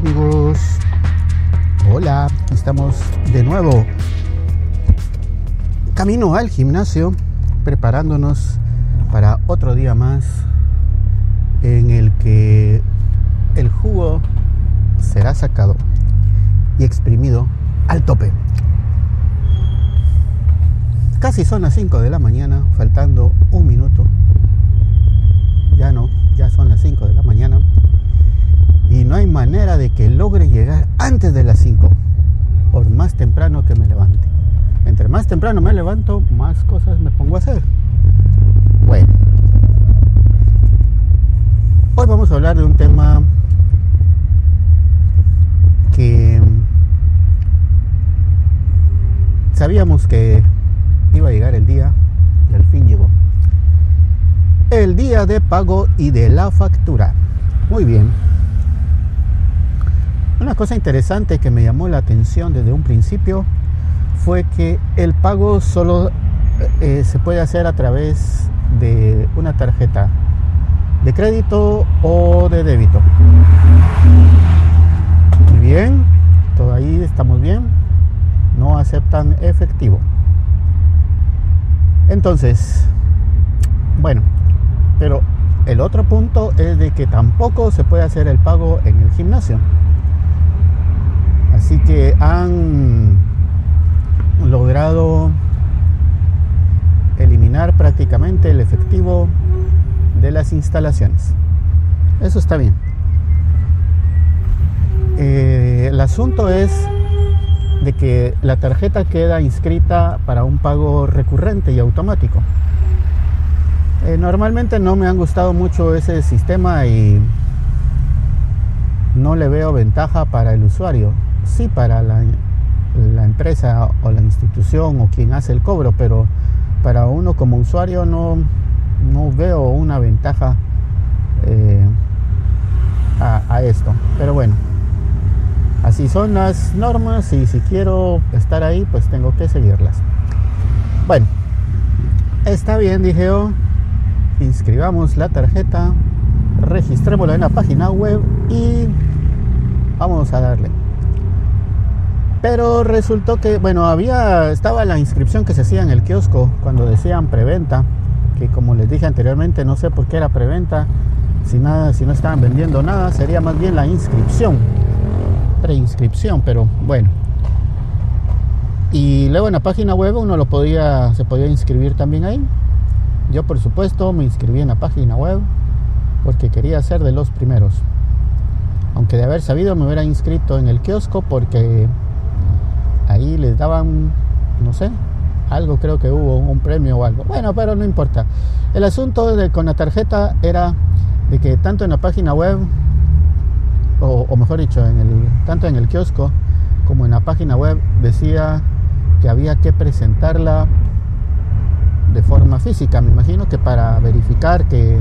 amigos. Hola, estamos de nuevo. Camino al gimnasio, preparándonos para otro día más en el que el jugo será sacado y exprimido al tope. Casi son las 5 de la mañana, faltando un minuto. Ya no, ya son las 5 de la mañana. No hay manera de que logre llegar antes de las 5, por más temprano que me levante. Entre más temprano me levanto, más cosas me pongo a hacer. Bueno, hoy vamos a hablar de un tema que sabíamos que iba a llegar el día y al fin llegó. El día de pago y de la factura. Muy bien. Una cosa interesante que me llamó la atención desde un principio fue que el pago solo eh, se puede hacer a través de una tarjeta de crédito o de débito. Muy bien, todo ahí estamos bien. No aceptan efectivo. Entonces, bueno, pero el otro punto es de que tampoco se puede hacer el pago en el gimnasio. Así que han logrado eliminar prácticamente el efectivo de las instalaciones. Eso está bien. Eh, el asunto es de que la tarjeta queda inscrita para un pago recurrente y automático. Eh, normalmente no me han gustado mucho ese sistema y no le veo ventaja para el usuario. Sí para la, empresa o la institución o quien hace el cobro, pero para uno como usuario no, no veo una ventaja eh, a, a esto. Pero bueno, así son las normas y si quiero estar ahí, pues tengo que seguirlas. Bueno, está bien, dije yo. Inscribamos la tarjeta, registrémosla en la página web y vamos a darle. Pero resultó que, bueno, había, estaba la inscripción que se hacía en el kiosco cuando decían preventa, que como les dije anteriormente, no sé por qué era preventa, si nada, si no estaban vendiendo nada, sería más bien la inscripción, preinscripción, pero bueno. Y luego en la página web uno lo podía, se podía inscribir también ahí. Yo por supuesto me inscribí en la página web porque quería ser de los primeros. Aunque de haber sabido me hubiera inscrito en el kiosco porque daban, no sé, algo creo que hubo, un premio o algo. Bueno, pero no importa. El asunto de, con la tarjeta era de que tanto en la página web, o, mejor dicho, en el, tanto en el kiosco como en la página web, decía que había que presentarla de forma física. Me imagino que para verificar que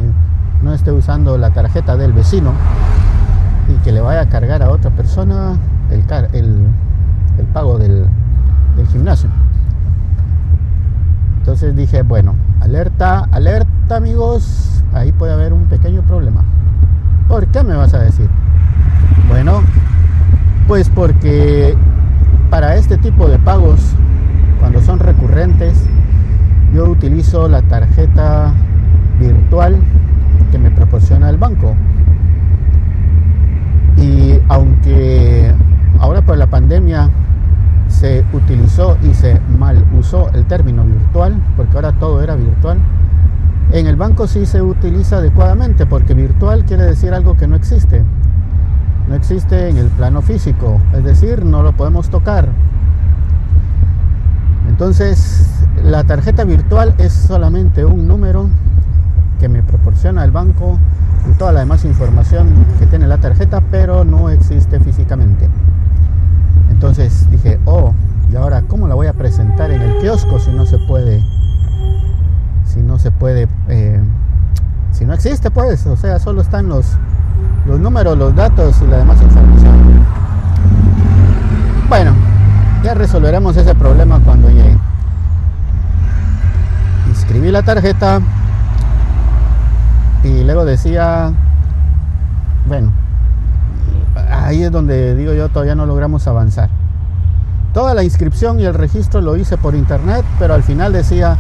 no esté usando la tarjeta del vecino y que le vaya a cargar a otra persona el, el pago del, del, gimnasio. Entonces dije, bueno, alerta, alerta amigos, ahí puede haber un pequeño problema. ¿Por qué me vas a decir? Bueno, pues porque para este tipo de pagos, cuando son recurrentes, yo utilizo la tarjeta virtual que me proporciona el banco. Y aunque ahora por la pandemia se utilizó y se mal usó el término virtual, porque ahora todo era virtual, en el banco sí se utiliza adecuadamente, porque virtual quiere decir algo que no existe. No existe en el plano físico, es decir, no lo podemos tocar. Entonces, la tarjeta virtual es solamente un número que me proporciona el banco y toda la demás información que tiene la tarjeta, pero no existe físicamente. Entonces dije, oh, y ahora cómo la voy a presentar en el kiosco si no se puede, si no se puede, eh, si no existe pues, o sea, solo están los, los números, los datos y la demás información. Bueno, ya resolveremos ese problema cuando llegue. Inscribí la tarjeta y luego decía, bueno, ahí es donde digo yo todavía no logramos avanzar. Toda la inscripción y el registro lo hice por internet, pero al final decía,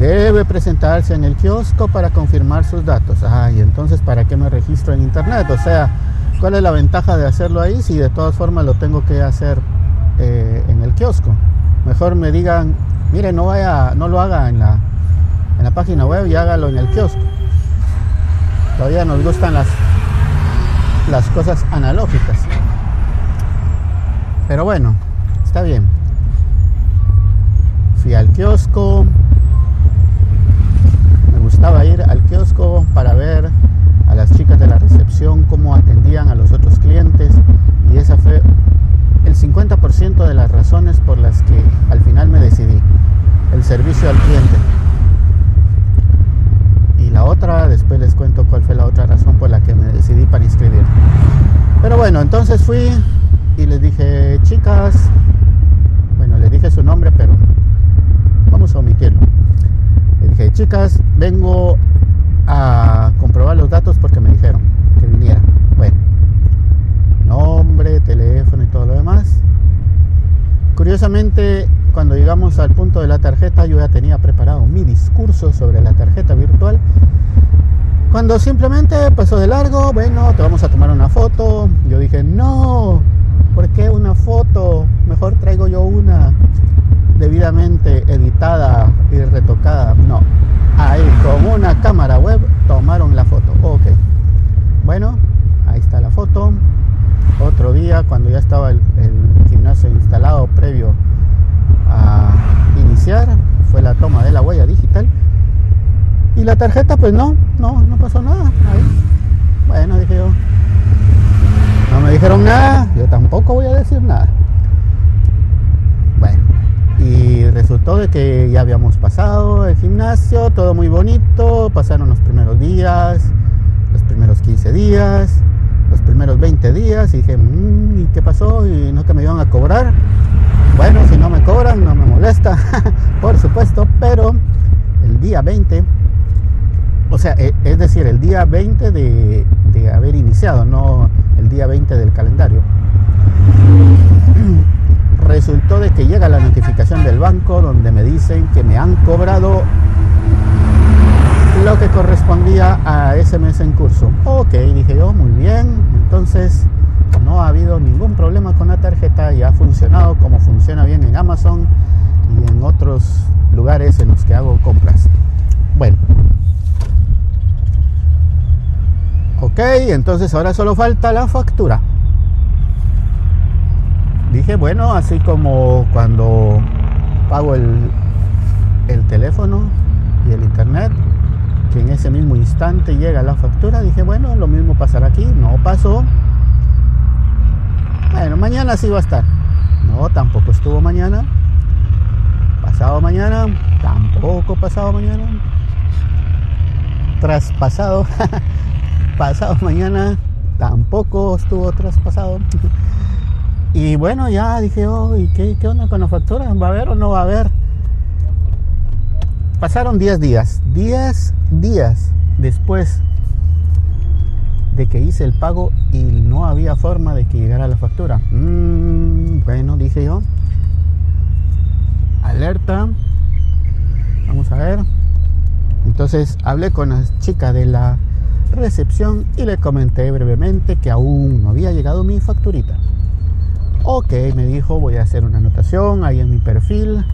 debe presentarse en el kiosco para confirmar sus datos. Ay, entonces, ¿para qué me registro en internet? O sea, ¿cuál es la ventaja de hacerlo ahí si de todas formas lo tengo que hacer eh, en el kiosco? Mejor me digan, mire, no vaya, no lo haga en la, en la página web y hágalo en el kiosco. Todavía nos gustan las, las cosas analógicas. Pero bueno, está bien. Fui al kiosco. Me gustaba ir al kiosco para ver a las chicas de la recepción cómo atendían a los otros clientes. Y esa fue el 50% de las razones por las que al final me decidí. El servicio al cliente. Y la otra, después les cuento cuál fue la otra razón por la que me decidí para inscribir. Pero bueno, entonces fui y les dije, chicas, bueno, les dije su nombre, pero vamos a omitirlo. Les dije, chicas, vengo a comprobar los datos porque me dijeron que viniera. Bueno, nombre, teléfono y todo lo demás. Curiosamente, cuando llegamos al punto de la tarjeta, yo ya tenía preparado mi discurso sobre la tarjeta virtual. Cuando simplemente pasó de largo, bueno, te vamos a tomar una foto. Yo dije, no, ¿por qué una foto? Mejor traigo yo una debidamente editada y retocada. No, ahí con una cámara web tomaron la foto. Ok, bueno, ahí está la foto. Otro día, cuando ya estaba el, el gimnasio instalado previo a iniciar, fue la toma de la huella digital. Y la tarjeta, pues no, no, no pasó nada. Ahí. Bueno, dije yo. No me dijeron nada, yo tampoco voy a decir nada. Bueno, y resultó de que ya habíamos pasado el gimnasio, todo muy bonito, pasaron los primeros días, los primeros 15 días, los primeros 20 días, y dije, mmm, ¿y qué pasó? Y no que me iban a cobrar. Bueno, si no me cobran, no me molesta, por supuesto, pero el día 20, o sea, e, es decir, el día 20 de, haber iniciado, no el día 20 del calendario, resultó de que llega la notificación del banco donde me dicen que me han cobrado lo que correspondía a ese mes en curso. Ok, dije yo, muy bien, entonces no ha habido ningún problema con la tarjeta y ha funcionado como funciona bien en Amazon y en otros lugares en los que hago compras. Bueno. Ok, entonces ahora solo falta la factura. Dije, bueno, así como cuando pago el, el teléfono y el internet, que en ese mismo instante llega la factura, dije, bueno, lo mismo pasará aquí. No pasó. Bueno, mañana sí va a estar. No, tampoco estuvo mañana. Pasado mañana, tampoco pasado mañana. Traspasado, pasado mañana, tampoco estuvo traspasado. Y bueno, ya dije, oh, ¿y qué, qué onda con la factura? ¿Va a haber o no va a haber? Pasaron 10 días. 10 días después de que hice el pago y no había forma de que llegara la factura. Mm, bueno, dije yo. Alerta. Vamos a ver. Entonces hablé con la chica de la recepción y le comenté brevemente que aún no había llegado mi facturita. Ok, me dijo, voy a hacer una anotación ahí en mi perfil.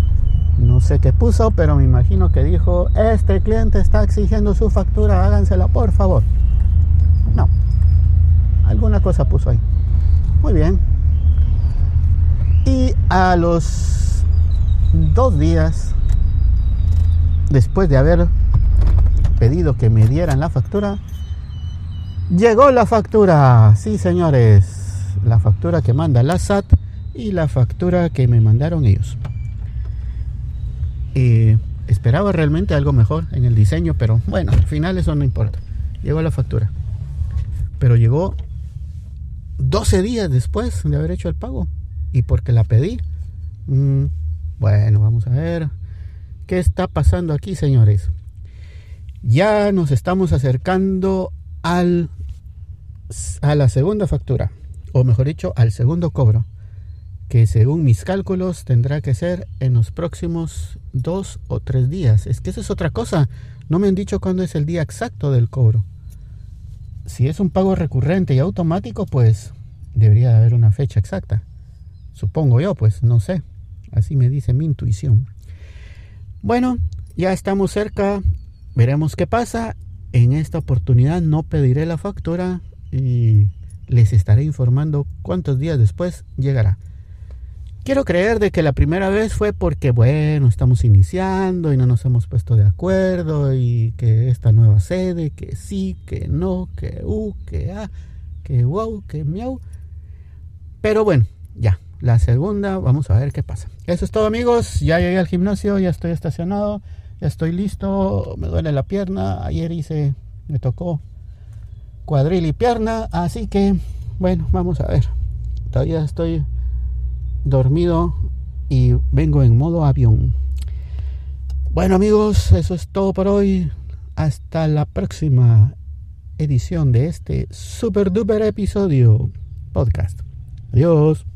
No sé qué puso, pero me imagino que dijo, este cliente está exigiendo su factura, hágansela por favor. No, alguna cosa puso ahí. Muy bien. Y a los dos días, después de haber pedido que me dieran la factura, llegó la factura. Sí, señores la factura que manda la SAT y la factura que me mandaron ellos. Eh, esperaba realmente algo mejor en el diseño, pero bueno, al final eso no importa. Llegó la factura. Pero llegó 12 días después de haber hecho el pago. Y porque la pedí. Mm, bueno, vamos a ver. ¿Qué está pasando aquí, señores? Ya nos estamos acercando al, a la segunda factura. o mejor dicho, al segundo cobro, que según mis cálculos tendrá que ser en los próximos dos o tres días. Es que esa es otra cosa, no me han dicho cuándo es el día exacto del cobro. Si es un pago recurrente y automático, pues debería haber una fecha exacta. Supongo yo, pues no sé. Así me dice mi intuición. Bueno, ya estamos cerca. Veremos qué pasa. En esta oportunidad no pediré la factura y les estaré informando cuántos días después llegará. Quiero creer de que la primera vez fue porque, bueno, estamos iniciando y no nos hemos puesto de acuerdo y que esta nueva sede, que sí, que no, que u, que a, que wow, que miau. Pero bueno, ya, la segunda, vamos a ver qué pasa. Eso es todo amigos, ya llegué al gimnasio, ya estoy estacionado, ya estoy listo, me duele la pierna, ayer hice, me tocó cuadril y pierna, así que bueno, vamos a ver. Todavía estoy dormido y vengo en modo avión. Bueno amigos, eso es todo por hoy. Hasta la próxima edición de este super duper episodio podcast. Adiós.